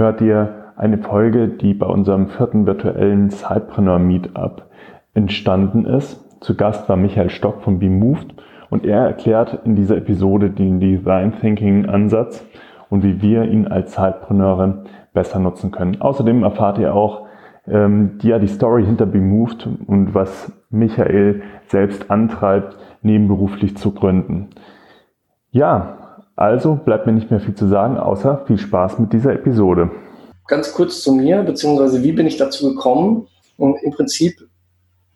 hört ihr eine Folge, die bei unserem vierten virtuellen Sidepreneur Meetup entstanden ist. Zu Gast war Michael Stock von BeMoved und er erklärt in dieser Episode den Design Thinking Ansatz und wie wir ihn als Sidepreneure besser nutzen können. Außerdem erfahrt ihr auch ähm, die, ja, die Story hinter BeMoved und was Michael selbst antreibt, nebenberuflich zu gründen. Ja, also bleibt mir nicht mehr viel zu sagen, außer viel Spaß mit dieser Episode. Ganz kurz zu mir, beziehungsweise wie bin ich dazu gekommen? Und im Prinzip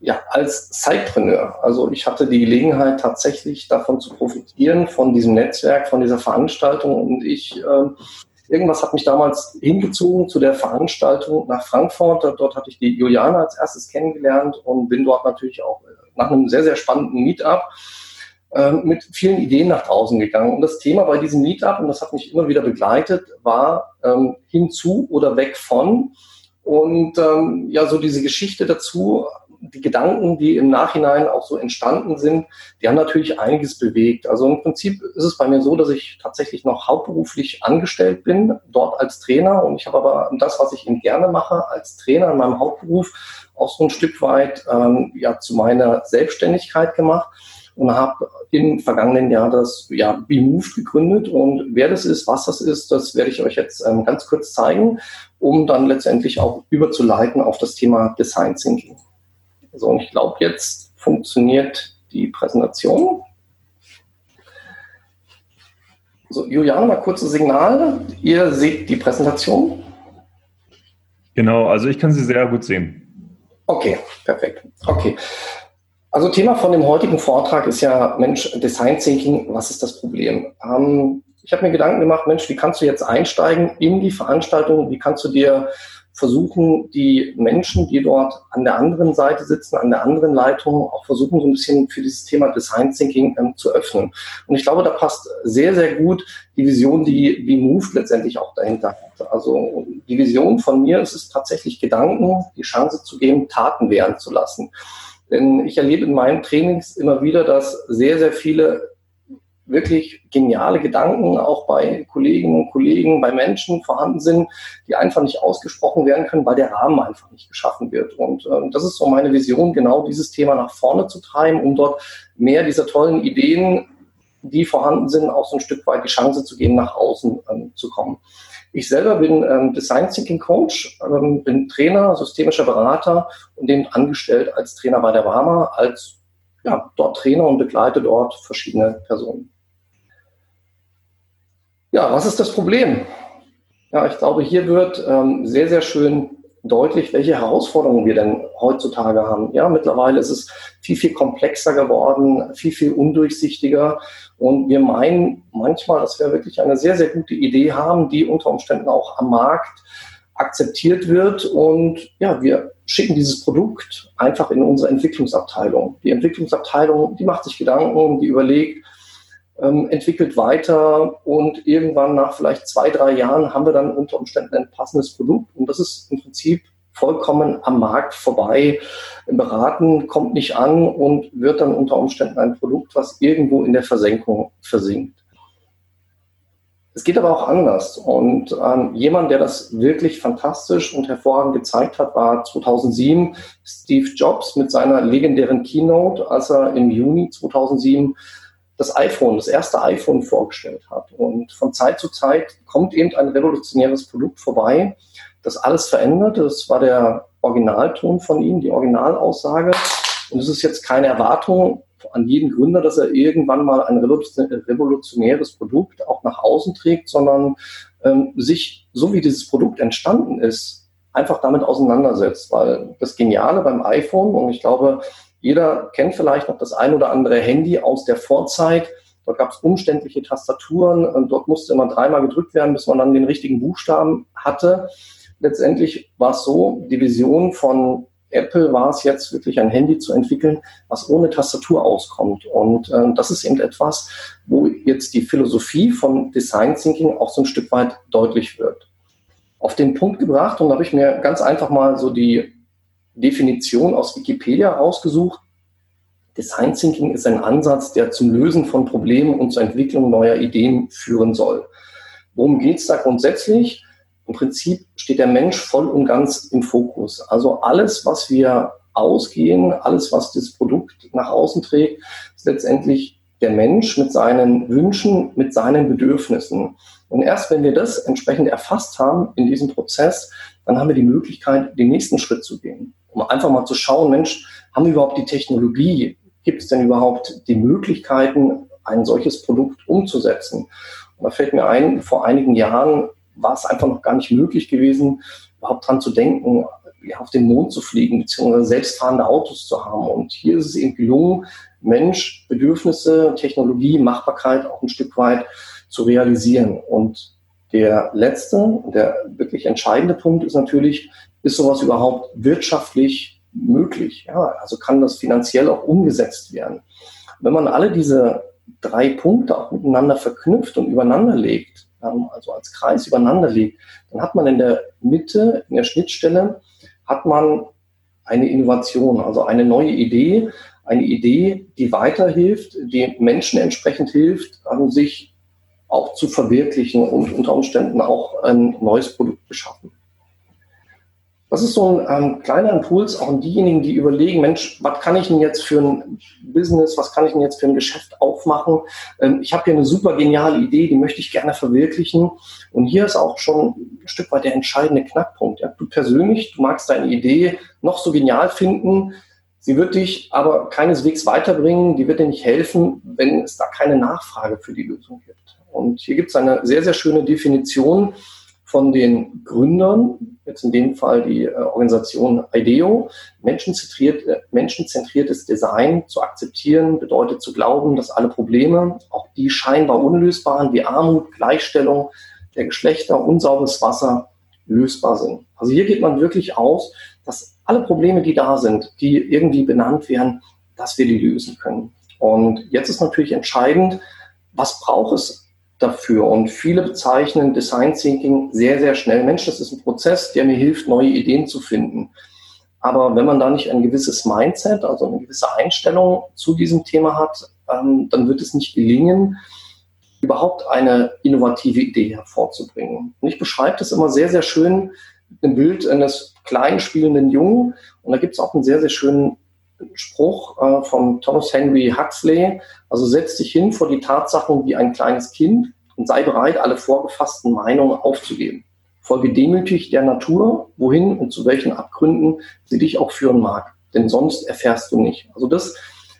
ja, als Sidepreneur. Also ich hatte die Gelegenheit tatsächlich davon zu profitieren, von diesem Netzwerk, von dieser Veranstaltung. Und ich, äh, irgendwas hat mich damals hingezogen zu der Veranstaltung nach Frankfurt. Dort hatte ich die Juliana als erstes kennengelernt und bin dort natürlich auch nach einem sehr, sehr spannenden Meetup äh, mit vielen Ideen nach draußen gegangen. Und das Thema bei diesem Meetup, und das hat mich immer wieder begleitet, war ähm, hinzu oder weg von. Und ähm, ja, so diese Geschichte dazu, die Gedanken, die im Nachhinein auch so entstanden sind, die haben natürlich einiges bewegt. Also im Prinzip ist es bei mir so, dass ich tatsächlich noch hauptberuflich angestellt bin, dort als Trainer. Und ich habe aber das, was ich eben gerne mache, als Trainer in meinem Hauptberuf, auch so ein Stück weit ähm, ja, zu meiner Selbstständigkeit gemacht und habe im vergangenen Jahr das ja, BeMove gegründet. Und wer das ist, was das ist, das werde ich euch jetzt ähm, ganz kurz zeigen, um dann letztendlich auch überzuleiten auf das Thema Design Thinking. So, und ich glaube, jetzt funktioniert die Präsentation. So, Juliane, mal kurzes Signal. Ihr seht die Präsentation. Genau, also ich kann sie sehr gut sehen. Okay, perfekt. Okay. Also Thema von dem heutigen Vortrag ist ja, Mensch, Design Thinking, was ist das Problem? Ähm, ich habe mir Gedanken gemacht, Mensch, wie kannst du jetzt einsteigen in die Veranstaltung? Wie kannst du dir versuchen, die Menschen, die dort an der anderen Seite sitzen, an der anderen Leitung, auch versuchen, so ein bisschen für dieses Thema Design Thinking ähm, zu öffnen. Und ich glaube, da passt sehr, sehr gut die Vision, die wie Move letztendlich auch dahinter hat. Also die Vision von mir ist es tatsächlich Gedanken, die Chance zu geben, Taten werden zu lassen. Denn ich erlebe in meinen Trainings immer wieder, dass sehr, sehr viele wirklich geniale Gedanken auch bei Kolleginnen und Kollegen, bei Menschen vorhanden sind, die einfach nicht ausgesprochen werden können, weil der Rahmen einfach nicht geschaffen wird. Und äh, das ist so meine Vision, genau dieses Thema nach vorne zu treiben, um dort mehr dieser tollen Ideen, die vorhanden sind, auch so ein Stück weit die Chance zu geben, nach außen ähm, zu kommen. Ich selber bin ähm, Design Thinking Coach, ähm, bin Trainer, systemischer Berater und eben angestellt als Trainer bei der Warma, als ja, dort Trainer und begleite dort verschiedene Personen. Ja, was ist das Problem? Ja, ich glaube, hier wird ähm, sehr, sehr schön deutlich, welche Herausforderungen wir denn heutzutage haben. Ja, mittlerweile ist es viel, viel komplexer geworden, viel, viel undurchsichtiger. Und wir meinen manchmal, dass wir wirklich eine sehr, sehr gute Idee haben, die unter Umständen auch am Markt akzeptiert wird. Und ja, wir schicken dieses Produkt einfach in unsere Entwicklungsabteilung. Die Entwicklungsabteilung, die macht sich Gedanken, die überlegt, ähm, entwickelt weiter und irgendwann nach vielleicht zwei, drei Jahren haben wir dann unter Umständen ein passendes Produkt und das ist im Prinzip vollkommen am Markt vorbei. Beraten kommt nicht an und wird dann unter Umständen ein Produkt, was irgendwo in der Versenkung versinkt. Es geht aber auch anders. Und ähm, jemand, der das wirklich fantastisch und hervorragend gezeigt hat, war 2007 Steve Jobs mit seiner legendären Keynote, als er im Juni 2007 das iPhone, das erste iPhone vorgestellt hat. Und von Zeit zu Zeit kommt eben ein revolutionäres Produkt vorbei, das alles verändert. Das war der Originalton von ihm, die Originalaussage. Und es ist jetzt keine Erwartung an jeden Gründer, dass er irgendwann mal ein revolutionäres Produkt auch nach außen trägt, sondern ähm, sich, so wie dieses Produkt entstanden ist, einfach damit auseinandersetzt. Weil das Geniale beim iPhone, und ich glaube, jeder kennt vielleicht noch das ein oder andere Handy aus der Vorzeit. Dort gab es umständliche Tastaturen. Dort musste immer dreimal gedrückt werden, bis man dann den richtigen Buchstaben hatte. Letztendlich war es so, die Vision von Apple war es jetzt wirklich ein Handy zu entwickeln, was ohne Tastatur auskommt. Und äh, das ist eben etwas, wo jetzt die Philosophie von Design Thinking auch so ein Stück weit deutlich wird. Auf den Punkt gebracht und habe ich mir ganz einfach mal so die Definition aus Wikipedia rausgesucht. Design Thinking ist ein Ansatz, der zum Lösen von Problemen und zur Entwicklung neuer Ideen führen soll. Worum geht es da grundsätzlich? Im Prinzip steht der Mensch voll und ganz im Fokus. Also alles, was wir ausgehen, alles, was das Produkt nach außen trägt, ist letztendlich der Mensch mit seinen Wünschen, mit seinen Bedürfnissen. Und erst wenn wir das entsprechend erfasst haben in diesem Prozess, dann haben wir die Möglichkeit, den nächsten Schritt zu gehen. Um einfach mal zu schauen, Mensch, haben wir überhaupt die Technologie? Gibt es denn überhaupt die Möglichkeiten, ein solches Produkt umzusetzen? Und da fällt mir ein, vor einigen Jahren war es einfach noch gar nicht möglich gewesen, überhaupt dran zu denken, auf den Mond zu fliegen, beziehungsweise selbstfahrende Autos zu haben. Und hier ist es eben gelungen, Mensch, Bedürfnisse, Technologie, Machbarkeit auch ein Stück weit zu realisieren. Und der letzte, der wirklich entscheidende Punkt ist natürlich, ist sowas überhaupt wirtschaftlich möglich? Ja, also kann das finanziell auch umgesetzt werden? Wenn man alle diese drei Punkte auch miteinander verknüpft und übereinander legt, also als Kreis übereinander legt, dann hat man in der Mitte, in der Schnittstelle, hat man eine Innovation, also eine neue Idee, eine Idee, die weiterhilft, die Menschen entsprechend hilft, sich auch zu verwirklichen und unter Umständen auch ein neues Produkt beschaffen. Das ist so ein ähm, kleiner Impuls auch an diejenigen, die überlegen, Mensch, was kann ich denn jetzt für ein Business, was kann ich denn jetzt für ein Geschäft aufmachen? Ähm, ich habe hier eine super geniale Idee, die möchte ich gerne verwirklichen. Und hier ist auch schon ein Stück weit der entscheidende Knackpunkt. Ja? Du persönlich, du magst deine Idee noch so genial finden, sie wird dich aber keineswegs weiterbringen, die wird dir nicht helfen, wenn es da keine Nachfrage für die Lösung gibt. Und hier gibt es eine sehr, sehr schöne Definition, von den Gründern, jetzt in dem Fall die äh, Organisation IDEO, menschenzentriert, äh, menschenzentriertes Design zu akzeptieren, bedeutet zu glauben, dass alle Probleme, auch die scheinbar unlösbaren wie Armut, Gleichstellung der Geschlechter, unsauberes Wasser, lösbar sind. Also hier geht man wirklich aus, dass alle Probleme, die da sind, die irgendwie benannt werden, dass wir die lösen können. Und jetzt ist natürlich entscheidend, was braucht es dafür. Und viele bezeichnen Design Thinking sehr, sehr schnell. Mensch, das ist ein Prozess, der mir hilft, neue Ideen zu finden. Aber wenn man da nicht ein gewisses Mindset, also eine gewisse Einstellung zu diesem Thema hat, ähm, dann wird es nicht gelingen, überhaupt eine innovative Idee hervorzubringen. Und ich beschreibe das immer sehr, sehr schön einem Bild eines kleinen spielenden Jungen. Und da gibt es auch einen sehr, sehr schönen Spruch äh, von Thomas Henry Huxley. Also setz dich hin vor die Tatsachen wie ein kleines Kind und sei bereit, alle vorgefassten Meinungen aufzugeben. Folge demütig der Natur, wohin und zu welchen Abgründen sie dich auch führen mag. Denn sonst erfährst du nicht. Also das,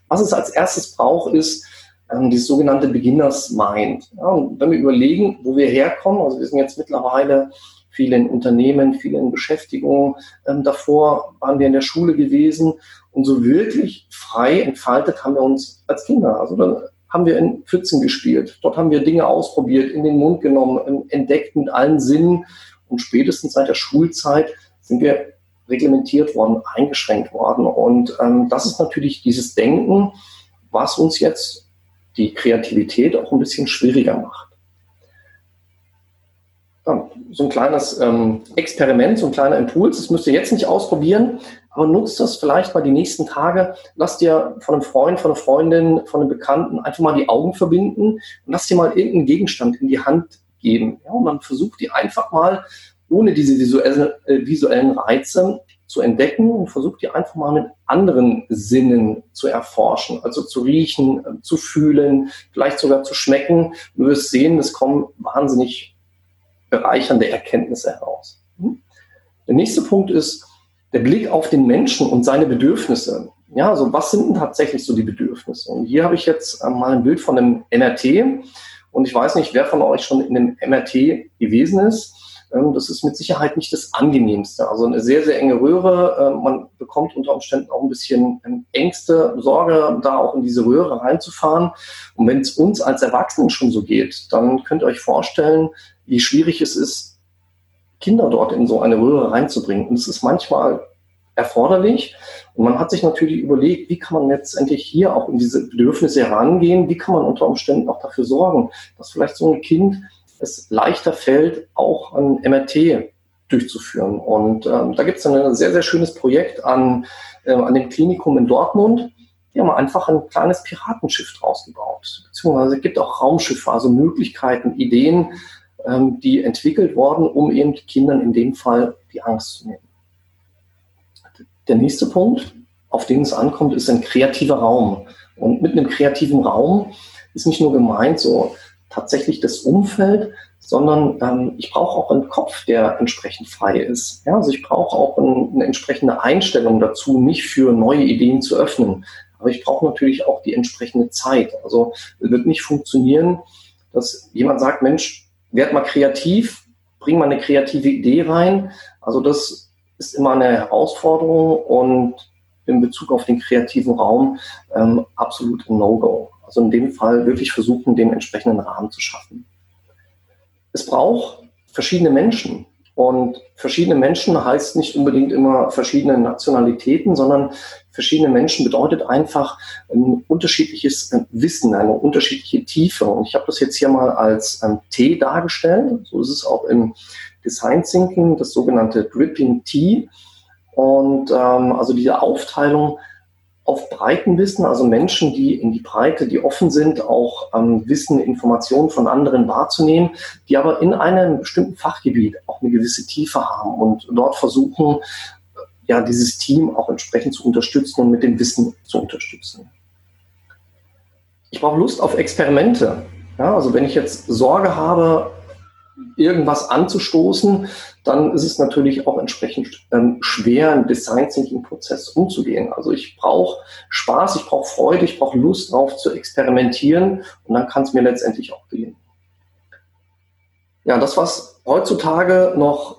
was es als erstes braucht, ist ähm, dieses sogenannte Beginners Mind. Ja, und wenn wir überlegen, wo wir herkommen, also wir sind jetzt mittlerweile viele in Unternehmen, viele in Beschäftigung. Ähm, davor waren wir in der Schule gewesen und so wirklich frei entfaltet haben wir uns als Kinder. Also da haben wir in Pfützen gespielt. Dort haben wir Dinge ausprobiert, in den Mund genommen, ähm, entdeckt mit allen Sinnen. Und spätestens seit der Schulzeit sind wir reglementiert worden, eingeschränkt worden. Und ähm, das ist natürlich dieses Denken, was uns jetzt die Kreativität auch ein bisschen schwieriger macht so ein kleines ähm, Experiment, so ein kleiner Impuls. Das müsst ihr jetzt nicht ausprobieren, aber nutzt das vielleicht mal die nächsten Tage. Lasst dir von einem Freund, von einer Freundin, von einem Bekannten einfach mal die Augen verbinden und lasst dir mal irgendeinen Gegenstand in die Hand geben. Ja, und dann versucht die einfach mal ohne diese äh, visuellen Reize zu entdecken und versucht die einfach mal mit anderen Sinnen zu erforschen, also zu riechen, äh, zu fühlen, vielleicht sogar zu schmecken. Du wirst sehen, es kommen wahnsinnig bereichernde Erkenntnisse heraus. Hm? Der nächste Punkt ist der Blick auf den Menschen und seine Bedürfnisse. Ja, also was sind denn tatsächlich so die Bedürfnisse? Und hier habe ich jetzt äh, mal ein Bild von einem MRT. Und ich weiß nicht, wer von euch schon in einem MRT gewesen ist. Ähm, das ist mit Sicherheit nicht das angenehmste. Also eine sehr, sehr enge Röhre. Äh, man bekommt unter Umständen auch ein bisschen ähm, Ängste, Sorge, da auch in diese Röhre reinzufahren. Und wenn es uns als Erwachsenen schon so geht, dann könnt ihr euch vorstellen, wie schwierig es ist, Kinder dort in so eine Röhre reinzubringen. Und es ist manchmal erforderlich. Und man hat sich natürlich überlegt, wie kann man letztendlich hier auch in diese Bedürfnisse herangehen, wie kann man unter Umständen auch dafür sorgen, dass vielleicht so ein Kind es leichter fällt, auch ein MRT durchzuführen. Und ähm, da gibt es ein sehr, sehr schönes Projekt an, äh, an dem Klinikum in Dortmund. Die haben einfach ein kleines Piratenschiff draus gebaut. Beziehungsweise es gibt auch Raumschiffe, also Möglichkeiten, Ideen, ähm, die entwickelt worden, um eben Kindern in dem Fall die Angst zu nehmen. Der nächste Punkt, auf den es ankommt, ist ein kreativer Raum. Und mit einem kreativen Raum ist nicht nur gemeint so tatsächlich das Umfeld, sondern ähm, ich brauche auch einen Kopf, der entsprechend frei ist. Ja, also ich brauche auch ein, eine entsprechende Einstellung dazu, mich für neue Ideen zu öffnen. Aber ich brauche natürlich auch die entsprechende Zeit. Also es wird nicht funktionieren, dass jemand sagt, Mensch, werd mal kreativ, bring mal eine kreative Idee rein. Also das ist immer eine Herausforderung und in Bezug auf den kreativen Raum ähm, absolut ein No-Go. Also in dem Fall wirklich versuchen, den entsprechenden Rahmen zu schaffen. Es braucht verschiedene Menschen. Und verschiedene Menschen heißt nicht unbedingt immer verschiedene Nationalitäten, sondern verschiedene Menschen bedeutet einfach ein unterschiedliches äh, Wissen, eine unterschiedliche Tiefe. Und ich habe das jetzt hier mal als ähm, T dargestellt. So ist es auch im Design Thinking, das sogenannte Dripping T. Und ähm, also diese Aufteilung auf Breitenwissen, also Menschen, die in die Breite, die offen sind, auch ähm, Wissen, Informationen von anderen wahrzunehmen, die aber in einem bestimmten Fachgebiet auch eine gewisse Tiefe haben und dort versuchen, ja, dieses Team auch entsprechend zu unterstützen und mit dem Wissen zu unterstützen. Ich brauche Lust auf Experimente. Ja, also wenn ich jetzt Sorge habe, irgendwas anzustoßen, dann ist es natürlich auch entsprechend ähm, schwer, im Design Thinking Prozess umzugehen. Also ich brauche Spaß, ich brauche Freude, ich brauche Lust darauf zu experimentieren und dann kann es mir letztendlich auch gelingen. Ja, das, was heutzutage noch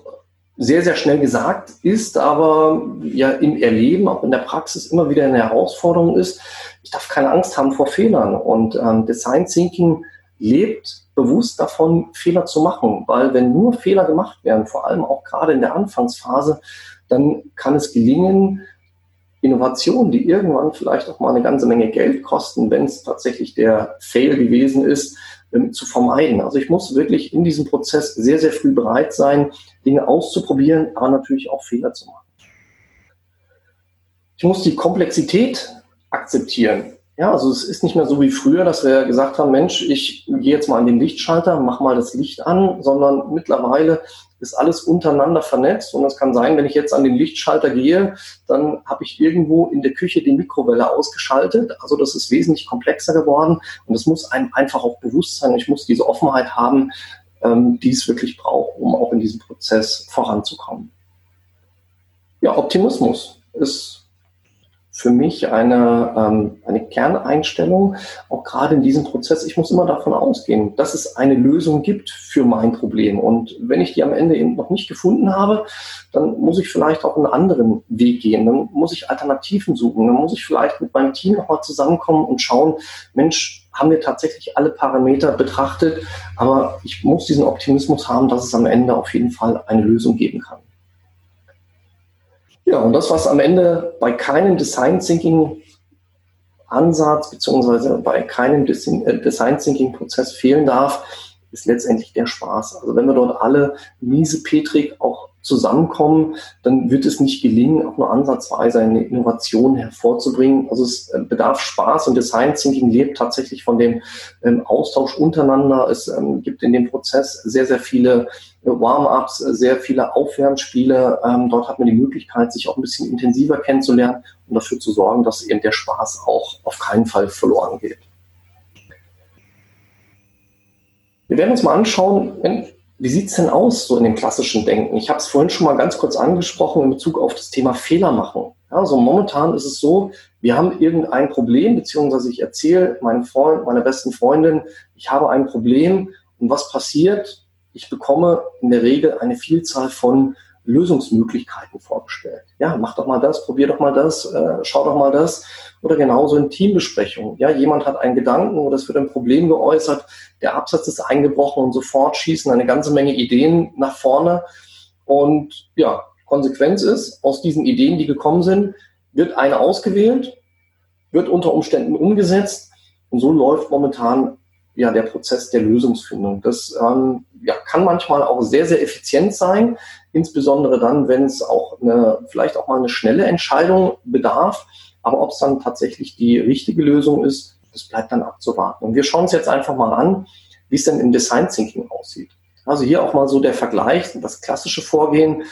sehr, sehr schnell gesagt ist, aber ja im Erleben, auch in der Praxis immer wieder eine Herausforderung ist, ich darf keine Angst haben vor Fehlern. Und ähm, Design Thinking lebt bewusst davon, Fehler zu machen, weil wenn nur Fehler gemacht werden, vor allem auch gerade in der Anfangsphase, dann kann es gelingen, Innovationen, die irgendwann vielleicht auch mal eine ganze Menge Geld kosten, wenn es tatsächlich der Fail gewesen ist, ähm, zu vermeiden. Also ich muss wirklich in diesem Prozess sehr, sehr früh bereit sein, Dinge auszuprobieren, aber natürlich auch Fehler zu machen. Ich muss die Komplexität akzeptieren. Ja, also es ist nicht mehr so wie früher, dass wir gesagt haben, Mensch, ich gehe jetzt mal an den Lichtschalter, mach mal das Licht an, sondern mittlerweile ist alles untereinander vernetzt und es kann sein, wenn ich jetzt an den Lichtschalter gehe, dann habe ich irgendwo in der Küche die Mikrowelle ausgeschaltet. Also das ist wesentlich komplexer geworden und es muss einem einfach auch bewusst sein. Ich muss diese Offenheit haben, ähm, die es wirklich braucht, um auch in diesem Prozess voranzukommen. Ja, Optimismus ist für mich eine, ähm, eine Kerneinstellung, auch gerade in diesem Prozess. Ich muss immer davon ausgehen, dass es eine Lösung gibt für mein Problem. Und wenn ich die am Ende eben noch nicht gefunden habe, dann muss ich vielleicht auch einen anderen Weg gehen. Dann muss ich Alternativen suchen. Dann muss ich vielleicht mit meinem Team nochmal zusammenkommen und schauen, Mensch, haben wir tatsächlich alle Parameter betrachtet, aber ich muss diesen Optimismus haben, dass es am Ende auf jeden Fall eine Lösung geben kann. Ja, und das, was am Ende bei keinem Design Thinking Ansatz beziehungsweise bei keinem äh, Design Thinking Prozess fehlen darf, ist letztendlich der Spaß. Also wenn wir dort alle miese Petrik auch zusammenkommen, dann wird es nicht gelingen, auch nur ansatzweise eine Innovation hervorzubringen. Also es äh, bedarf Spaß und Design Thinking lebt tatsächlich von dem ähm, Austausch untereinander. Es ähm, gibt in dem Prozess sehr, sehr viele äh, Warm-ups, äh, sehr viele Aufwärmspiele. Ähm, dort hat man die Möglichkeit, sich auch ein bisschen intensiver kennenzulernen und dafür zu sorgen, dass eben der Spaß auch auf keinen Fall verloren geht. Wir werden uns mal anschauen, wie sieht es denn aus so in dem klassischen Denken? Ich habe es vorhin schon mal ganz kurz angesprochen in Bezug auf das Thema Fehler machen. Also momentan ist es so, wir haben irgendein Problem, beziehungsweise ich erzähle meinem Freund, meiner besten Freundin, ich habe ein Problem und was passiert? ich bekomme in der Regel eine Vielzahl von Lösungsmöglichkeiten vorgestellt. Ja, mach doch mal das, probier doch mal das, äh, schau doch mal das. Oder genauso in Teambesprechungen. Ja, jemand hat einen Gedanken oder es wird ein Problem geäußert, der Absatz ist eingebrochen und sofort schießen eine ganze Menge Ideen nach vorne. Und ja, Konsequenz ist, aus diesen Ideen, die gekommen sind, wird eine ausgewählt, wird unter Umständen umgesetzt und so läuft momentan ja der Prozess der Lösungsfindung. Das ähm, ja, kann manchmal auch sehr, sehr effizient sein, insbesondere dann, wenn es auch eine, vielleicht auch mal eine schnelle Entscheidung bedarf. Aber ob es dann tatsächlich die richtige Lösung ist, das bleibt dann abzuwarten. Und wir schauen uns jetzt einfach mal an, wie es denn im Design Thinking aussieht. Also hier auch mal so der Vergleich, das klassische Vorgehen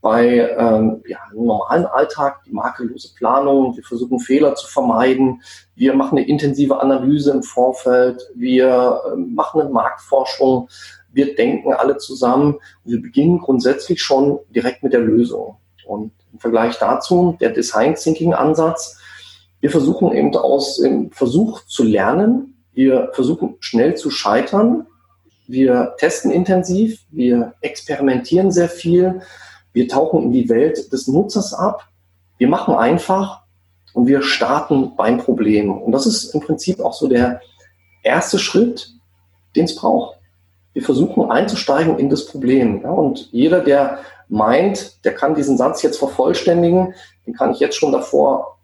bei ähm, ja, im normalen Alltag, die makellose Planung. Wir versuchen Fehler zu vermeiden. Wir machen eine intensive Analyse im Vorfeld. Wir äh, machen eine Marktforschung. Wir denken alle zusammen. Wir beginnen grundsätzlich schon direkt mit der Lösung. Und im Vergleich dazu der Design Thinking Ansatz. Wir versuchen eben aus dem Versuch zu lernen. Wir versuchen schnell zu scheitern. Wir testen intensiv. Wir experimentieren sehr viel wir tauchen in die Welt des Nutzers ab. Wir machen einfach und wir starten beim Problem. Und das ist im Prinzip auch so der erste Schritt, den es braucht. Wir versuchen einzusteigen in das Problem. Ja, und jeder, der meint, der kann diesen Satz jetzt vervollständigen, den kann ich jetzt schon davor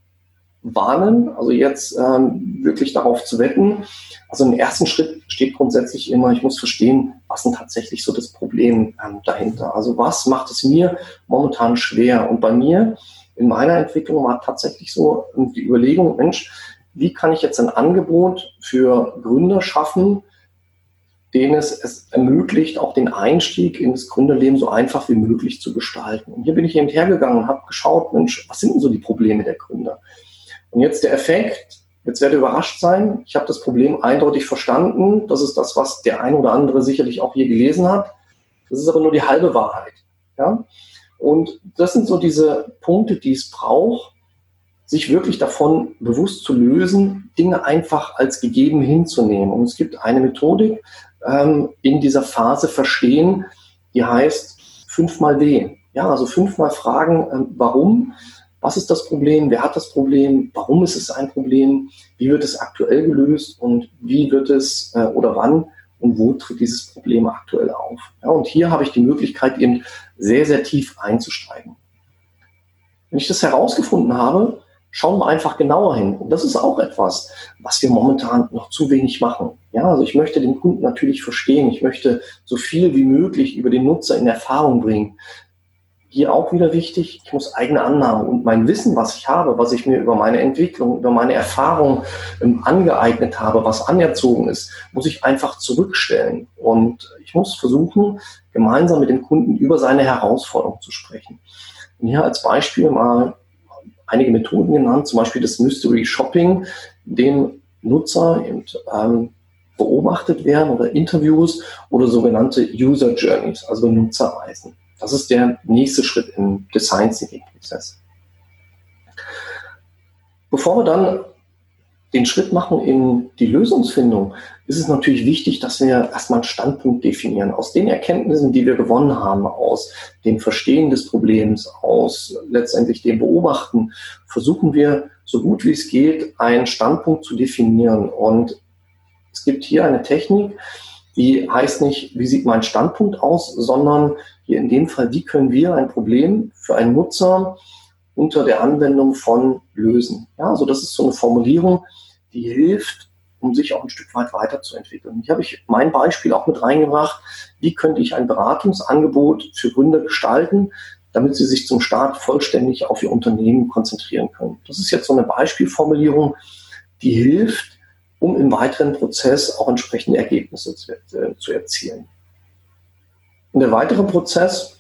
warnen, also jetzt ähm, wirklich darauf zu wetten. Also im ersten Schritt steht grundsätzlich immer, ich muss verstehen, was denn tatsächlich so das Problem ähm, dahinter. Also was macht es mir momentan schwer? Und bei mir in meiner Entwicklung war tatsächlich so die Überlegung, Mensch, wie kann ich jetzt ein Angebot für Gründer schaffen, denen es, es ermöglicht, auch den Einstieg in das Gründerleben so einfach wie möglich zu gestalten. Und hier bin ich eben hergegangen und habe geschaut, Mensch, was sind denn so die Probleme der Gründer? Und jetzt der Effekt, jetzt werdet ihr überrascht sein, ich habe das Problem eindeutig verstanden. Das ist das, was der ein oder andere sicherlich auch hier gelesen hat. Das ist aber nur die halbe Wahrheit. Ja? Und das sind so diese Punkte, die es braucht, sich wirklich davon bewusst zu lösen, Dinge einfach als gegeben hinzunehmen. Und es gibt eine Methodik ähm, in dieser Phase verstehen, die heißt fünfmal W. Ja, also fünfmal fragen, ähm, warum, was ist das Problem? Wer hat das Problem? Warum ist es ein Problem? Wie wird es aktuell gelöst? Und wie wird es äh, oder wann und wo tritt dieses Problem aktuell auf? Ja, und hier habe ich die Möglichkeit, eben sehr, sehr tief einzusteigen. Wenn ich das herausgefunden habe, schauen wir einfach genauer hin. Und das ist auch etwas, was wir momentan noch zu wenig machen. Ja, also ich möchte den Kunden natürlich verstehen. Ich möchte so viel wie möglich über den Nutzer in Erfahrung bringen hier auch wieder wichtig, ich muss eigene Annahmen und mein Wissen, was ich habe, was ich mir über meine Entwicklung, über meine Erfahrung ähm, angeeignet habe, was anerzogen ist, muss ich einfach zurückstellen. Und ich muss versuchen, gemeinsam mit dem Kunden über seine Herausforderung zu sprechen. Und hier als Beispiel mal einige Methoden genannt, zum Beispiel das Mystery Shopping, dem Nutzer eben, ähm, beobachtet werden oder Interviews oder sogenannte User Journeys, also Nutzerreisen. Das ist der nächste Schritt im Design Thinking Prozess. Bevor wir dann den Schritt machen in die Lösungsfindung, ist es natürlich wichtig, dass wir erstmal einen Standpunkt definieren. Aus den Erkenntnissen, die wir gewonnen haben, aus dem Verstehen des Problems, aus letztendlich dem Beobachten, versuchen wir, so gut wie es geht, einen Standpunkt zu definieren. Und es gibt hier eine Technik, die heißt nicht, wie sieht mein Standpunkt aus, sondern hier in dem Fall, wie können wir ein Problem für einen Nutzer unter der Anwendung von lösen. Ja, also das ist so eine Formulierung, die hilft, um sich auch ein Stück weit weiterzuentwickeln. Hier habe ich mein Beispiel auch mit reingebracht. Wie könnte ich ein Beratungsangebot für Gründer gestalten, damit sie sich zum Start vollständig auf ihr Unternehmen konzentrieren können? Das ist jetzt so eine Beispielformulierung, die hilft, um im weiteren Prozess auch entsprechende Ergebnisse zu, äh, zu erzielen. Und der weitere Prozess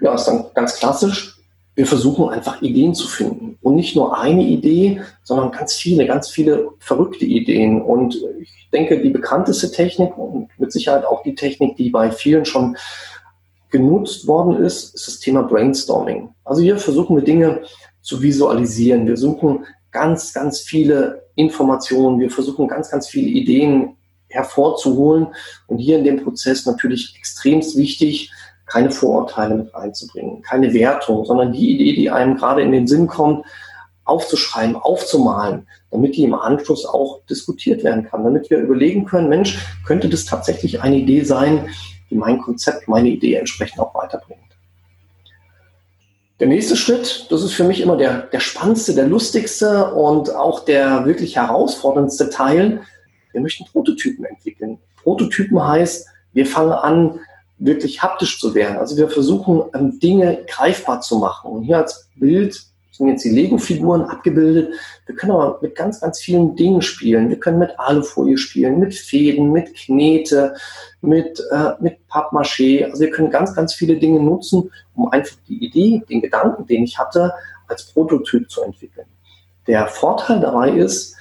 ja, ist dann ganz klassisch. Wir versuchen einfach Ideen zu finden. Und nicht nur eine Idee, sondern ganz viele, ganz viele verrückte Ideen. Und ich denke, die bekannteste Technik und mit Sicherheit auch die Technik, die bei vielen schon genutzt worden ist, ist das Thema Brainstorming. Also hier versuchen wir Dinge zu visualisieren. Wir suchen ganz, ganz viele Informationen. Wir versuchen ganz, ganz viele Ideen hervorzuholen und hier in dem Prozess natürlich extremst wichtig, keine Vorurteile mit reinzubringen, keine Wertung, sondern die Idee, die einem gerade in den Sinn kommt, aufzuschreiben, aufzumalen, damit die im Anschluss auch diskutiert werden kann, damit wir überlegen können, Mensch, könnte das tatsächlich eine Idee sein, die mein Konzept, meine Idee entsprechend auch weiterbringt. Der nächste Schritt, das ist für mich immer der, der spannendste, der lustigste und auch der wirklich herausforderndste Teil. Wir möchten Prototypen entwickeln. Prototypen heißt, wir fangen an, wirklich haptisch zu werden. Also wir versuchen, ähm, Dinge greifbar zu machen. Und hier als Bild sind jetzt die Lego-Figuren abgebildet. Wir können aber mit ganz, ganz vielen Dingen spielen. Wir können mit Alufolie spielen, mit Fäden, mit Knete, mit, äh, mit Pappmaché. Also wir können ganz, ganz viele Dinge nutzen, um einfach die Idee, den Gedanken, den ich hatte, als Prototyp zu entwickeln. Der Vorteil dabei ist,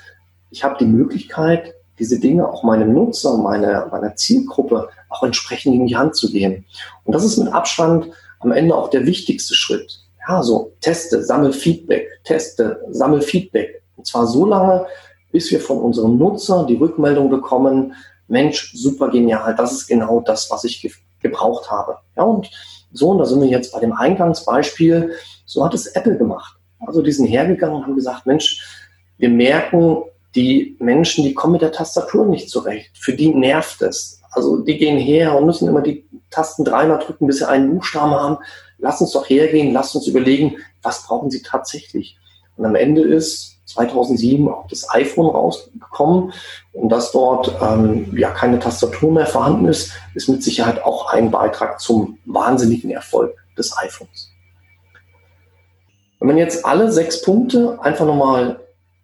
ich habe die Möglichkeit, diese Dinge auch meinem Nutzer, meiner, meiner Zielgruppe auch entsprechend in die Hand zu geben. Und das ist mit Abstand am Ende auch der wichtigste Schritt ja, so teste, sammel Feedback, teste, sammel Feedback. Und zwar so lange, bis wir von unserem Nutzer die Rückmeldung bekommen, Mensch, super genial, das ist genau das, was ich ge gebraucht habe. Ja, und so, und da sind wir jetzt bei dem Eingangsbeispiel, so hat es Apple gemacht. Also die sind hergegangen und haben gesagt, Mensch, wir merken, die Menschen, die kommen mit der Tastatur nicht zurecht. Für die nervt es. Also die gehen her und müssen immer die Tasten dreimal drücken, bis sie einen Buchstaben haben lass uns doch hergehen, lass uns überlegen, was brauchen sie tatsächlich. Und am Ende ist 2007 auch das iPhone rausgekommen und dass dort ähm, ja keine Tastatur mehr vorhanden ist, ist mit Sicherheit auch ein Beitrag zum wahnsinnigen Erfolg des iPhones. Wenn man jetzt alle sechs Punkte einfach nochmal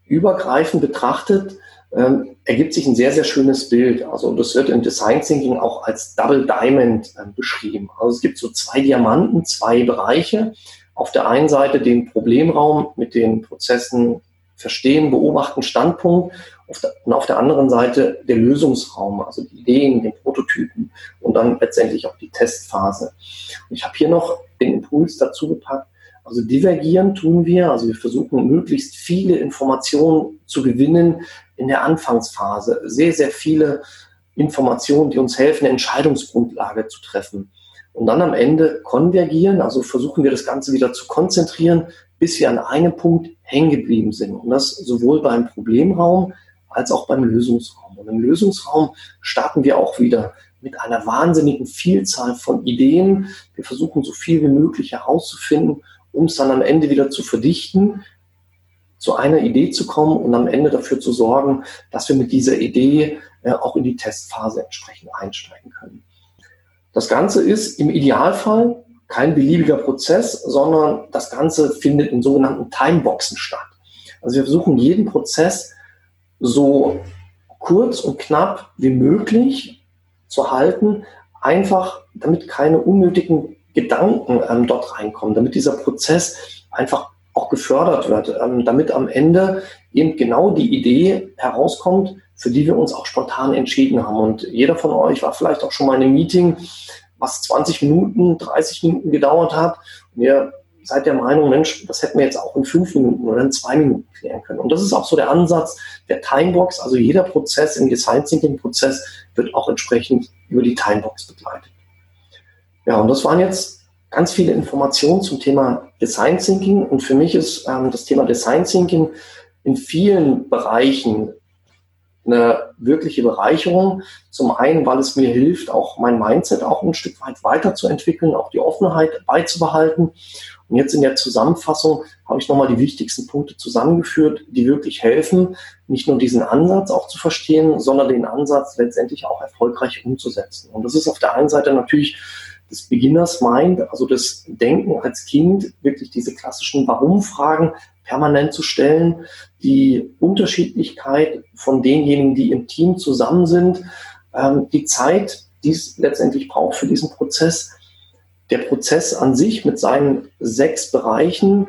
übergreifend betrachtet, ähm, ergibt sich ein sehr, sehr schönes Bild. Also das wird im Design Thinking auch als Double Diamond äh, beschrieben. Also es gibt so zwei Diamanten, zwei Bereiche. Auf der einen Seite den Problemraum mit den Prozessen verstehen, beobachten, Standpunkt auf der, und auf der anderen Seite der Lösungsraum, also die Ideen, den Prototypen und dann letztendlich auch die Testphase. Und ich habe hier noch den Impuls dazu gepackt, also divergieren tun wir, also wir versuchen möglichst viele Informationen zu gewinnen in der Anfangsphase. Sehr, sehr viele Informationen, die uns helfen, eine Entscheidungsgrundlage zu treffen. Und dann am Ende konvergieren, also versuchen wir das Ganze wieder zu konzentrieren, bis wir an einem Punkt hängen geblieben sind. Und das sowohl beim Problemraum als auch beim Lösungsraum. Und im Lösungsraum starten wir auch wieder mit einer wahnsinnigen Vielzahl von Ideen. Wir versuchen so viel wie möglich herauszufinden um es dann am Ende wieder zu verdichten, zu einer Idee zu kommen und am Ende dafür zu sorgen, dass wir mit dieser Idee äh, auch in die Testphase entsprechend einsteigen können. Das Ganze ist im Idealfall kein beliebiger Prozess, sondern das Ganze findet in sogenannten Timeboxen statt. Also wir versuchen jeden Prozess so kurz und knapp wie möglich zu halten, einfach damit keine unnötigen Gedanken ähm, dort reinkommen, damit dieser Prozess einfach auch gefördert wird, ähm, damit am Ende eben genau die Idee herauskommt, für die wir uns auch spontan entschieden haben. Und jeder von euch war vielleicht auch schon mal in einem Meeting, was 20 Minuten, 30 Minuten gedauert hat. Und ihr seid der Meinung, Mensch, das hätten wir jetzt auch in fünf Minuten oder in zwei Minuten klären können. Und das ist auch so der Ansatz der Timebox. Also jeder Prozess im Design Thinking Prozess wird auch entsprechend über die Timebox begleitet. Ja, und das waren jetzt ganz viele Informationen zum Thema Design Thinking. Und für mich ist ähm, das Thema Design Thinking in vielen Bereichen eine wirkliche Bereicherung. Zum einen, weil es mir hilft, auch mein Mindset auch ein Stück weit weiterzuentwickeln, auch die Offenheit beizubehalten. Und jetzt in der Zusammenfassung habe ich nochmal die wichtigsten Punkte zusammengeführt, die wirklich helfen, nicht nur diesen Ansatz auch zu verstehen, sondern den Ansatz letztendlich auch erfolgreich umzusetzen. Und das ist auf der einen Seite natürlich des Beginners Mind, also das Denken als Kind, wirklich diese klassischen Warum-Fragen permanent zu stellen, die Unterschiedlichkeit von denjenigen, die im Team zusammen sind, ähm, die Zeit, die es letztendlich braucht für diesen Prozess, der Prozess an sich mit seinen sechs Bereichen,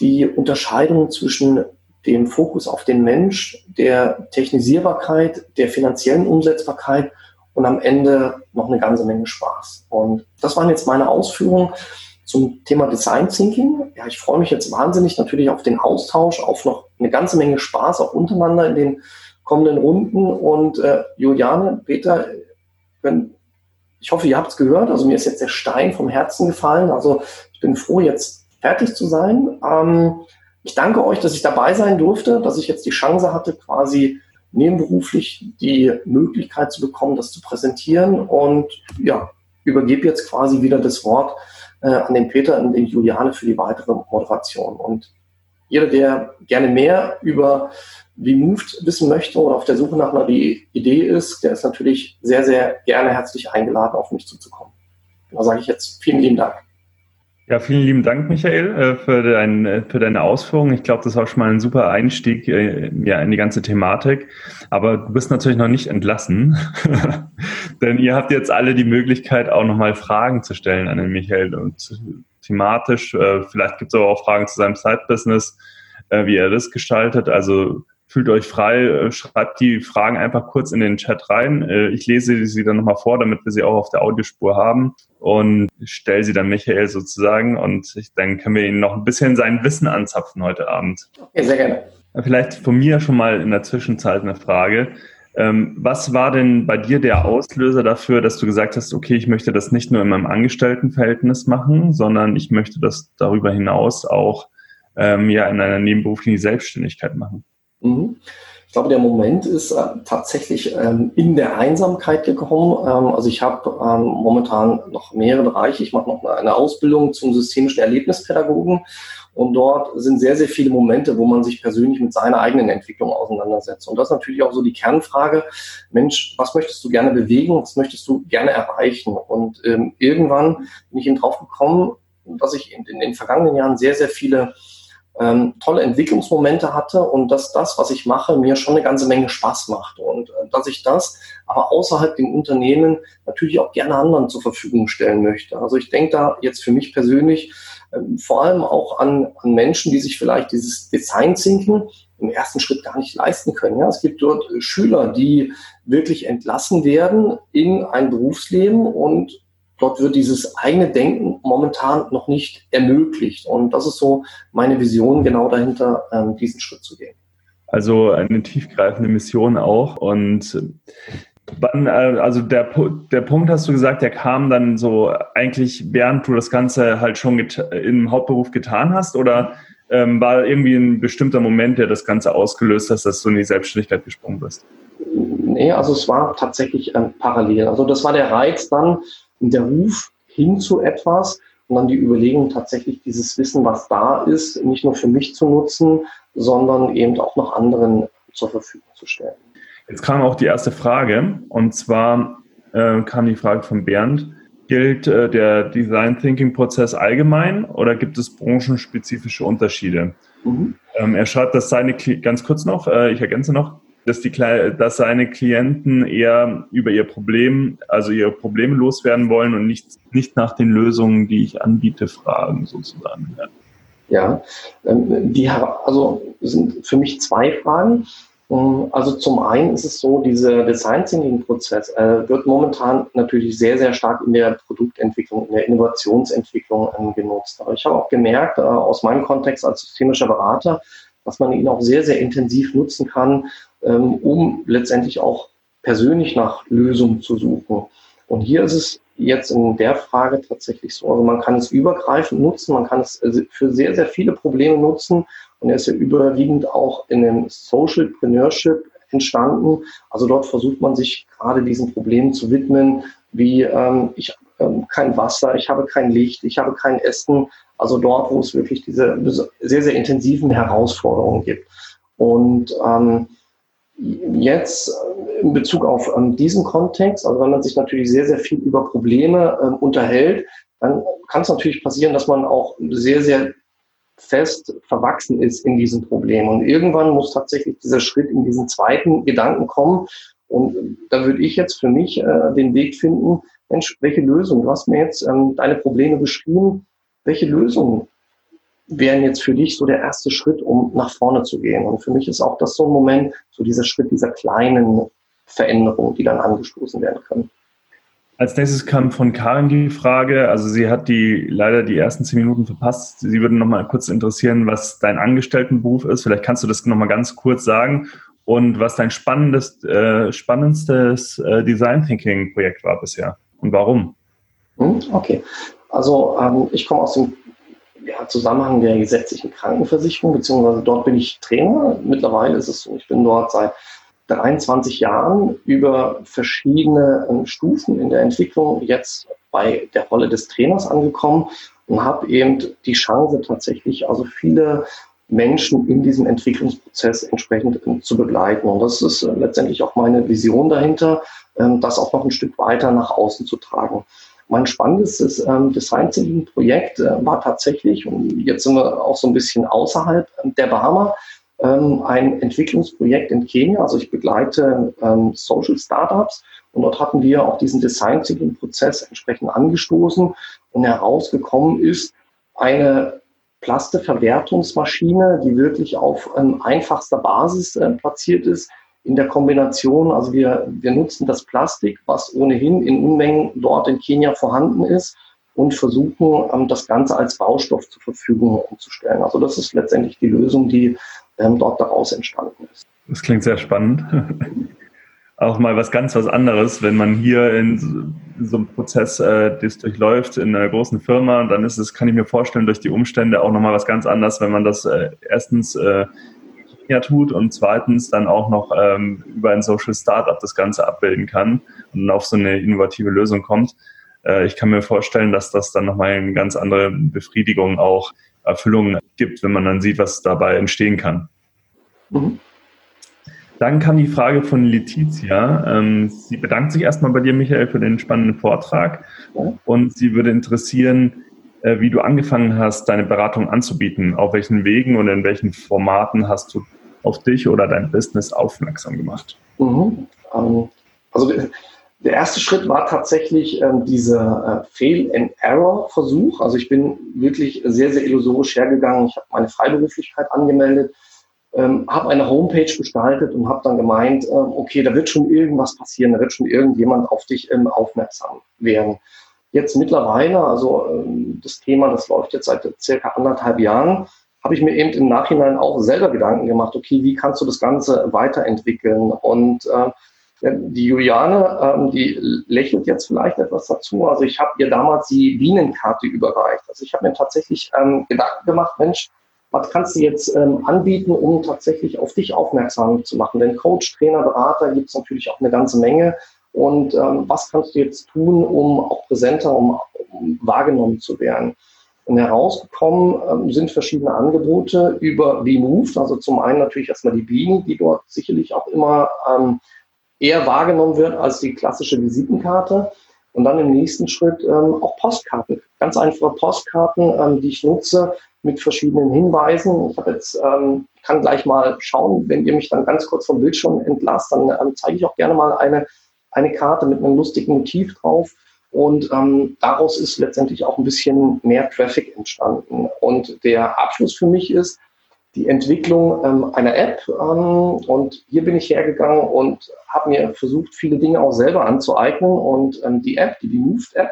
die Unterscheidung zwischen dem Fokus auf den Mensch, der Technisierbarkeit, der finanziellen Umsetzbarkeit und am Ende noch eine ganze Menge Spaß. Und das waren jetzt meine Ausführungen zum Thema Design Thinking. Ja, ich freue mich jetzt wahnsinnig natürlich auf den Austausch, auf noch eine ganze Menge Spaß auch untereinander in den kommenden Runden. Und äh, Juliane, Peter, wenn, ich hoffe, ihr habt es gehört. Also mir ist jetzt der Stein vom Herzen gefallen. Also ich bin froh, jetzt fertig zu sein. Ähm, ich danke euch, dass ich dabei sein durfte, dass ich jetzt die Chance hatte, quasi nebenberuflich die Möglichkeit zu bekommen, das zu präsentieren. Und ja, übergebe jetzt quasi wieder das Wort äh, an den Peter und den Juliane für die weitere Moderation. Und jeder, der gerne mehr über Removed wissen möchte oder auf der Suche nach einer Idee ist, der ist natürlich sehr, sehr gerne herzlich eingeladen, auf mich zuzukommen. Da sage ich jetzt vielen lieben Dank. Ja, vielen lieben Dank, Michael, äh, für, dein, äh, für deine Ausführungen. Ich glaube, das war schon mal ein super Einstieg äh, ja, in die ganze Thematik. Aber du bist natürlich noch nicht entlassen, denn ihr habt jetzt alle die Möglichkeit, auch nochmal Fragen zu stellen an den Michael und thematisch. Vielleicht gibt es aber auch Fragen zu seinem Side-Business, wie er das gestaltet. Also fühlt euch frei, schreibt die Fragen einfach kurz in den Chat rein. Ich lese sie dann nochmal vor, damit wir sie auch auf der Audiospur haben und stelle sie dann Michael sozusagen und ich, dann können wir ihn noch ein bisschen sein Wissen anzapfen heute Abend. Okay, sehr gerne. Vielleicht von mir schon mal in der Zwischenzeit eine Frage. Ähm, was war denn bei dir der Auslöser dafür, dass du gesagt hast, okay, ich möchte das nicht nur in meinem Angestelltenverhältnis machen, sondern ich möchte das darüber hinaus auch ähm, ja in einer nebenberuflichen Selbstständigkeit machen? Mhm. Ich glaube, der Moment ist äh, tatsächlich ähm, in der Einsamkeit gekommen. Ähm, also ich habe ähm, momentan noch mehrere Bereiche. Ich mache noch eine, eine Ausbildung zum systemischen Erlebnispädagogen. Und dort sind sehr, sehr viele Momente, wo man sich persönlich mit seiner eigenen Entwicklung auseinandersetzt. Und das ist natürlich auch so die Kernfrage, Mensch, was möchtest du gerne bewegen? Was möchtest du gerne erreichen? Und ähm, irgendwann bin ich eben drauf gekommen, dass ich in, in den vergangenen Jahren sehr, sehr viele ähm, tolle Entwicklungsmomente hatte und dass das, was ich mache, mir schon eine ganze Menge Spaß macht und äh, dass ich das aber außerhalb dem Unternehmen natürlich auch gerne anderen zur Verfügung stellen möchte. Also ich denke da jetzt für mich persönlich ähm, vor allem auch an, an Menschen, die sich vielleicht dieses Design Thinking im ersten Schritt gar nicht leisten können. Ja, es gibt dort Schüler, die wirklich entlassen werden in ein Berufsleben und dort wird dieses eigene Denken momentan noch nicht ermöglicht. Und das ist so meine Vision, genau dahinter ähm, diesen Schritt zu gehen. Also eine tiefgreifende Mission auch. Und wann, äh, also der, der Punkt hast du gesagt, der kam dann so eigentlich, während du das Ganze halt schon im Hauptberuf getan hast oder ähm, war irgendwie ein bestimmter Moment, der das Ganze ausgelöst hat, dass du in die Selbstständigkeit gesprungen bist? Nee, also es war tatsächlich ähm, parallel. Also das war der Reiz dann, der Ruf hin zu etwas und dann die Überlegung tatsächlich dieses Wissen, was da ist, nicht nur für mich zu nutzen, sondern eben auch noch anderen zur Verfügung zu stellen. Jetzt kam auch die erste Frage und zwar äh, kam die Frage von Bernd. Gilt äh, der Design Thinking Prozess allgemein oder gibt es branchenspezifische Unterschiede? Mhm. Ähm, er schreibt, dass seine, ganz kurz noch, äh, ich ergänze noch, dass, die, dass seine Klienten eher über ihr Problem, also ihre Probleme loswerden wollen und nicht, nicht nach den Lösungen, die ich anbiete, fragen sozusagen. Ja, ähm, die also sind für mich zwei Fragen. Ähm, also zum einen ist es so, dieser Design Thinking Prozess äh, wird momentan natürlich sehr, sehr stark in der Produktentwicklung, in der Innovationsentwicklung genutzt. Aber ich habe auch gemerkt, äh, aus meinem Kontext als systemischer Berater, dass man ihn auch sehr, sehr intensiv nutzen kann, ähm, um letztendlich auch persönlich nach Lösungen zu suchen. Und hier ist es jetzt in der Frage tatsächlich so. Also man kann es übergreifend nutzen, man kann es also für sehr, sehr viele Probleme nutzen. Und er ist ja überwiegend auch in dem Socialpreneurship entstanden. Also dort versucht man sich gerade diesen Problemen zu widmen, wie ähm, ich ähm, kein Wasser, ich habe kein Licht, ich habe kein Essen. Also dort, wo es wirklich diese sehr, sehr intensiven Herausforderungen gibt. Und ähm, jetzt in Bezug auf ähm, diesen Kontext, also wenn man sich natürlich sehr, sehr viel über Probleme ähm, unterhält, dann kann es natürlich passieren, dass man auch sehr, sehr fest verwachsen ist in diesem Problem. Und irgendwann muss tatsächlich dieser Schritt in diesen zweiten Gedanken kommen. Und da würde ich jetzt für mich äh, den Weg finden, Mensch, welche Lösung? Du hast mir jetzt ähm, deine Probleme beschrieben. Welche Lösung wären jetzt für dich so der erste Schritt, um nach vorne zu gehen. Und für mich ist auch das so ein Moment, so dieser Schritt dieser kleinen Veränderungen, die dann angestoßen werden können. Als nächstes kam von Karin die Frage, also sie hat die leider die ersten zehn Minuten verpasst. Sie würde noch mal kurz interessieren, was dein Angestelltenberuf ist. Vielleicht kannst du das noch mal ganz kurz sagen und was dein spannendes, äh, spannendstes äh, Design Thinking Projekt war bisher und warum. Hm, okay, also ähm, ich komme aus dem ja, Zusammenhang der gesetzlichen Krankenversicherung, beziehungsweise dort bin ich Trainer. Mittlerweile ist es so, ich bin dort seit 23 Jahren über verschiedene ähm, Stufen in der Entwicklung jetzt bei der Rolle des Trainers angekommen und habe eben die Chance tatsächlich also viele Menschen in diesem Entwicklungsprozess entsprechend ähm, zu begleiten. Und das ist äh, letztendlich auch meine Vision dahinter, ähm, das auch noch ein Stück weiter nach außen zu tragen. Mein spannendes ähm, Design Thinking Projekt äh, war tatsächlich, und jetzt sind wir auch so ein bisschen außerhalb ähm, der Bahama, ähm, ein Entwicklungsprojekt in Kenia. Also ich begleite ähm, Social Startups und dort hatten wir auch diesen Design Thinking Prozess entsprechend angestoßen und herausgekommen ist eine Plasteverwertungsmaschine, die wirklich auf ähm, einfachster Basis äh, platziert ist, in der Kombination, also wir, wir nutzen das Plastik, was ohnehin in Unmengen dort in Kenia vorhanden ist und versuchen, ähm, das Ganze als Baustoff zur Verfügung umzustellen. Also das ist letztendlich die Lösung, die ähm, dort daraus entstanden ist. Das klingt sehr spannend. Auch mal was ganz was anderes, wenn man hier in so einem Prozess äh, das durchläuft in einer großen Firma, dann ist es, kann ich mir vorstellen, durch die Umstände auch nochmal was ganz anderes, wenn man das äh, erstens äh, ja tut und zweitens dann auch noch ähm, über ein Social Startup das Ganze abbilden kann und auf so eine innovative Lösung kommt. Äh, ich kann mir vorstellen, dass das dann nochmal eine ganz andere Befriedigung auch Erfüllung gibt, wenn man dann sieht, was dabei entstehen kann. Mhm. Dann kam die Frage von Letizia. Ähm, sie bedankt sich erstmal bei dir, Michael, für den spannenden Vortrag. Und sie würde interessieren, äh, wie du angefangen hast, deine Beratung anzubieten. Auf welchen Wegen und in welchen Formaten hast du auf dich oder dein Business aufmerksam gemacht? Mhm. Ähm, also der erste Schritt war tatsächlich ähm, dieser äh, Fail-and-Error-Versuch. Also ich bin wirklich sehr, sehr illusorisch hergegangen. Ich habe meine Freiberuflichkeit angemeldet, ähm, habe eine Homepage gestaltet und habe dann gemeint, okay, da wird schon irgendwas passieren, da wird schon irgendjemand auf dich aufmerksam werden. Jetzt mittlerweile, also das Thema, das läuft jetzt seit circa anderthalb Jahren, habe ich mir eben im Nachhinein auch selber Gedanken gemacht, okay, wie kannst du das Ganze weiterentwickeln? Und äh, die Juliane, ähm, die lächelt jetzt vielleicht etwas dazu. Also ich habe ihr damals die Bienenkarte überreicht. Also ich habe mir tatsächlich ähm, Gedanken gemacht, Mensch, was kannst du jetzt ähm, anbieten, um tatsächlich auf dich aufmerksam zu machen? Denn Coach, Trainer, Berater gibt es natürlich auch eine ganze Menge. Und ähm, was kannst du jetzt tun, um auch präsenter, um, um wahrgenommen zu werden? Und herausgekommen ähm, sind verschiedene Angebote über Removed. Also zum einen natürlich erstmal die Bienen, die dort sicherlich auch immer ähm, eher wahrgenommen wird als die klassische Visitenkarte. Und dann im nächsten Schritt ähm, auch Postkarten. Ganz einfache Postkarten, die ich nutze mit verschiedenen Hinweisen. Ich habe jetzt, kann gleich mal schauen, wenn ihr mich dann ganz kurz vom Bildschirm entlasst, dann zeige ich auch gerne mal eine, eine Karte mit einem lustigen Motiv drauf. Und ähm, daraus ist letztendlich auch ein bisschen mehr Traffic entstanden. Und der Abschluss für mich ist, die Entwicklung ähm, einer App. Ähm, und hier bin ich hergegangen und habe mir versucht, viele Dinge auch selber anzueignen. Und ähm, die App, die, die Moved App,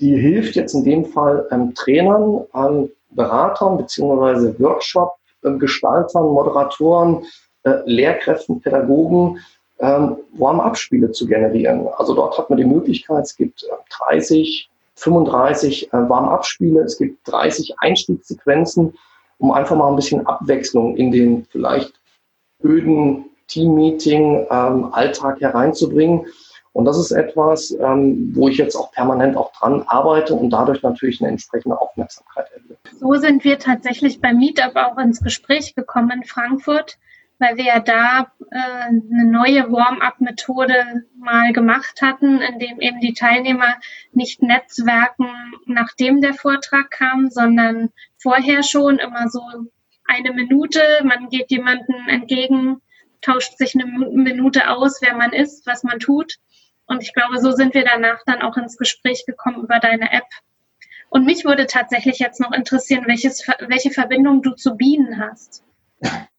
die hilft jetzt in dem Fall ähm, Trainern, ähm, Beratern beziehungsweise Workshop-Gestaltern, Moderatoren, äh, Lehrkräften, Pädagogen, ähm, Warm-up-Spiele zu generieren. Also dort hat man die Möglichkeit, es gibt 30, 35 äh, Warm-up-Spiele, es gibt 30 Einstiegssequenzen um einfach mal ein bisschen Abwechslung in den vielleicht öden Team-Meeting-Alltag ähm, hereinzubringen. Und das ist etwas, ähm, wo ich jetzt auch permanent auch dran arbeite und dadurch natürlich eine entsprechende Aufmerksamkeit erhöhe. So sind wir tatsächlich beim Meetup auch ins Gespräch gekommen in Frankfurt weil wir ja da äh, eine neue Warm-up-Methode mal gemacht hatten, in dem eben die Teilnehmer nicht netzwerken, nachdem der Vortrag kam, sondern vorher schon immer so eine Minute, man geht jemanden entgegen, tauscht sich eine Minute aus, wer man ist, was man tut. Und ich glaube, so sind wir danach dann auch ins Gespräch gekommen über deine App. Und mich würde tatsächlich jetzt noch interessieren, welches, welche Verbindung du zu Bienen hast.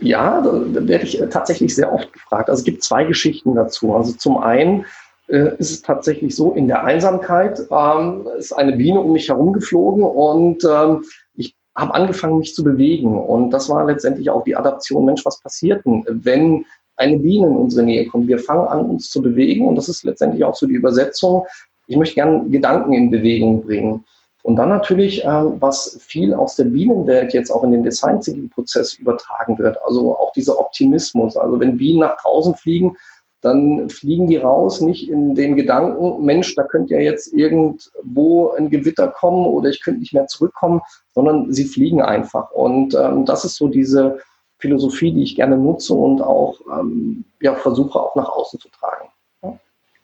ja, da werde ich äh, tatsächlich sehr oft gefragt. Also es gibt zwei Geschichten dazu. Also zum einen äh, ist es tatsächlich so, in der Einsamkeit ähm, ist eine Biene um mich herum geflogen und ähm, ich habe angefangen, mich zu bewegen. Und das war letztendlich auch die Adaption. Mensch, was passiert denn, wenn eine Biene in unsere Nähe kommt? Wir fangen an, uns zu bewegen. Und das ist letztendlich auch so die Übersetzung. Ich möchte gerne Gedanken in Bewegung bringen. Und dann natürlich, ähm, was viel aus der Bienenwelt jetzt auch in den Design Thinking Prozess übertragen wird. Also auch dieser Optimismus. Also wenn Bienen nach draußen fliegen, dann fliegen die raus, nicht in den Gedanken, Mensch, da könnte ja jetzt irgendwo ein Gewitter kommen oder ich könnte nicht mehr zurückkommen, sondern sie fliegen einfach. Und ähm, das ist so diese Philosophie, die ich gerne nutze und auch ähm, ja, versuche auch nach außen zu tragen.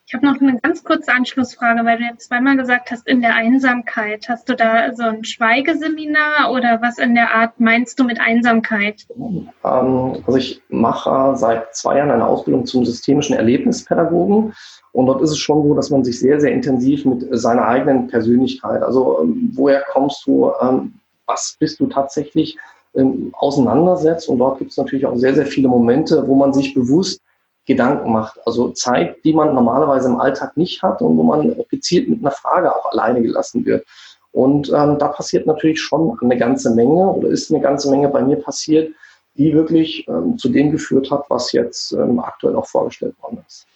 Ich habe noch eine ganz kurze Anschlussfrage, weil du jetzt zweimal gesagt hast, in der Einsamkeit. Hast du da so ein Schweigeseminar oder was in der Art meinst du mit Einsamkeit? Ähm, also ich mache seit zwei Jahren eine Ausbildung zum systemischen Erlebnispädagogen. Und dort ist es schon so, dass man sich sehr, sehr intensiv mit seiner eigenen Persönlichkeit, also ähm, woher kommst du, ähm, was bist du tatsächlich, auseinandersetzt. Und dort gibt es natürlich auch sehr, sehr viele Momente, wo man sich bewusst Gedanken macht. Also Zeit, die man normalerweise im Alltag nicht hat und wo man gezielt mit einer Frage auch alleine gelassen wird. Und ähm, da passiert natürlich schon eine ganze Menge oder ist eine ganze Menge bei mir passiert, die wirklich ähm, zu dem geführt hat, was jetzt ähm, aktuell auch vorgestellt worden ist.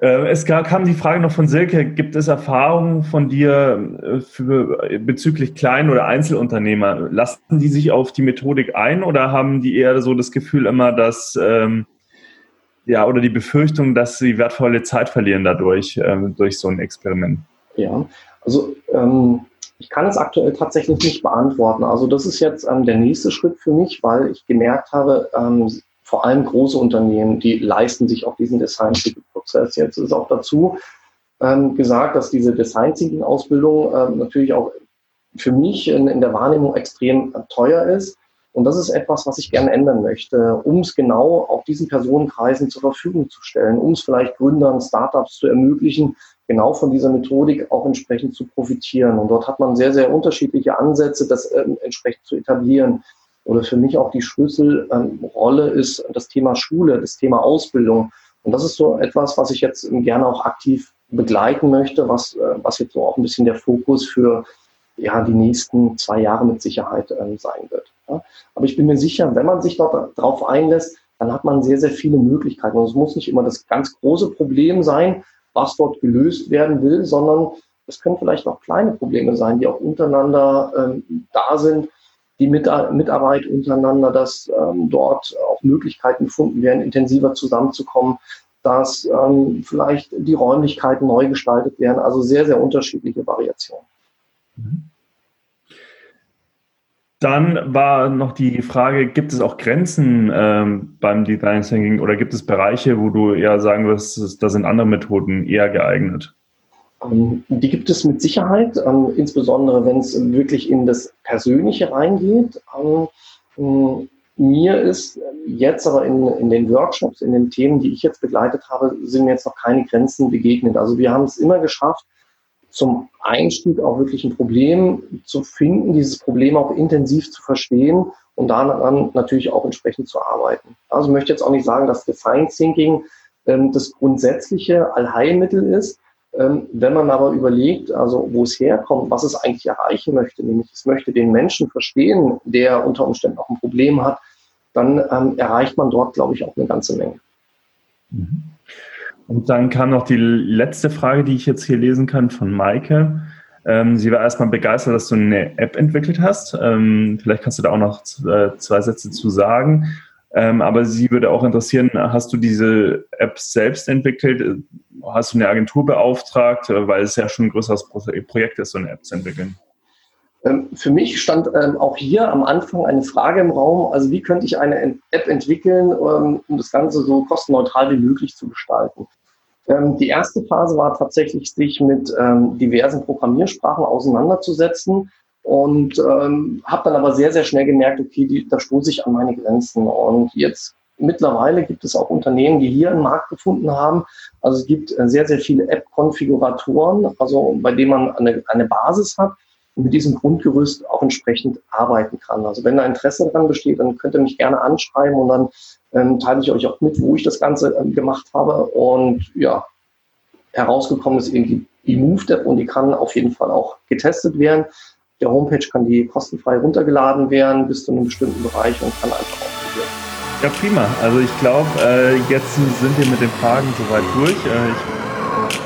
Äh, es kam die Frage noch von Silke, gibt es Erfahrungen von dir äh, für, bezüglich Klein- oder Einzelunternehmer? Lassen die sich auf die Methodik ein oder haben die eher so das Gefühl immer, dass ähm, ja, oder die Befürchtung, dass sie wertvolle Zeit verlieren dadurch, ähm, durch so ein Experiment? Ja, also ähm, ich kann es aktuell tatsächlich nicht beantworten. Also das ist jetzt ähm, der nächste Schritt für mich, weil ich gemerkt habe, ähm, vor allem große Unternehmen, die leisten sich auch diesen Design Thinking Prozess. Jetzt ist auch dazu ähm, gesagt, dass diese Design Thinking Ausbildung ähm, natürlich auch für mich in, in der Wahrnehmung extrem teuer ist. Und das ist etwas, was ich gerne ändern möchte, um es genau auch diesen Personenkreisen zur Verfügung zu stellen, um es vielleicht Gründern, Startups zu ermöglichen, genau von dieser Methodik auch entsprechend zu profitieren. Und dort hat man sehr, sehr unterschiedliche Ansätze, das äh, entsprechend zu etablieren. Oder für mich auch die Schlüsselrolle ähm, ist das Thema Schule, das Thema Ausbildung. Und das ist so etwas, was ich jetzt gerne auch aktiv begleiten möchte, was, äh, was jetzt so auch ein bisschen der Fokus für ja, die nächsten zwei Jahre mit Sicherheit ähm, sein wird. Ja. Aber ich bin mir sicher, wenn man sich darauf einlässt, dann hat man sehr, sehr viele Möglichkeiten. Und es muss nicht immer das ganz große Problem sein, was dort gelöst werden will, sondern es können vielleicht auch kleine Probleme sein, die auch untereinander ähm, da sind, die Mit Mitarbeit untereinander, dass ähm, dort auch Möglichkeiten gefunden werden, intensiver zusammenzukommen, dass ähm, vielleicht die Räumlichkeiten neu gestaltet werden. Also sehr, sehr unterschiedliche Variationen. Mhm. Dann war noch die Frage, gibt es auch Grenzen ähm, beim Design Thinking oder gibt es Bereiche, wo du eher sagen wirst, da sind andere Methoden eher geeignet? Ähm, die gibt es mit Sicherheit, ähm, insbesondere wenn es wirklich in das Persönliche reingeht. Ähm, mir ist jetzt aber in, in den Workshops, in den Themen, die ich jetzt begleitet habe, sind mir jetzt noch keine Grenzen begegnet. Also wir haben es immer geschafft, zum Einstieg auch wirklich ein Problem zu finden, dieses Problem auch intensiv zu verstehen und daran natürlich auch entsprechend zu arbeiten. Also ich möchte jetzt auch nicht sagen, dass Design Thinking ähm, das grundsätzliche Allheilmittel ist. Ähm, wenn man aber überlegt, also wo es herkommt, was es eigentlich erreichen möchte, nämlich es möchte den Menschen verstehen, der unter Umständen auch ein Problem hat, dann ähm, erreicht man dort, glaube ich, auch eine ganze Menge. Mhm. Und dann kam noch die letzte Frage, die ich jetzt hier lesen kann von Maike. Ähm, sie war erstmal begeistert, dass du eine App entwickelt hast. Ähm, vielleicht kannst du da auch noch äh, zwei Sätze zu sagen. Ähm, aber sie würde auch interessieren, hast du diese App selbst entwickelt? Hast du eine Agentur beauftragt? Weil es ja schon ein größeres Projekt ist, so eine App zu entwickeln. Ähm, für mich stand ähm, auch hier am Anfang eine Frage im Raum, also wie könnte ich eine App entwickeln, ähm, um das Ganze so kostenneutral wie möglich zu gestalten. Die erste Phase war tatsächlich, sich mit diversen Programmiersprachen auseinanderzusetzen und habe dann aber sehr, sehr schnell gemerkt, okay, da stoße ich an meine Grenzen. Und jetzt mittlerweile gibt es auch Unternehmen, die hier einen Markt gefunden haben. Also es gibt äh, sehr, sehr viele App-Konfiguratoren, also bei denen man eine, eine Basis hat und mit diesem Grundgerüst auch entsprechend arbeiten kann. Also wenn da Interesse daran besteht, dann könnt ihr mich gerne anschreiben und dann ähm, teile ich euch auch mit, wo ich das Ganze ähm, gemacht habe. Und ja, herausgekommen ist eben die, die Move-App und die kann auf jeden Fall auch getestet werden. der Homepage kann die kostenfrei runtergeladen werden bis zu einem bestimmten Bereich und kann einfach ausprobieren. Ja, prima. Also ich glaube, äh, jetzt sind wir mit den Fragen soweit durch. Äh,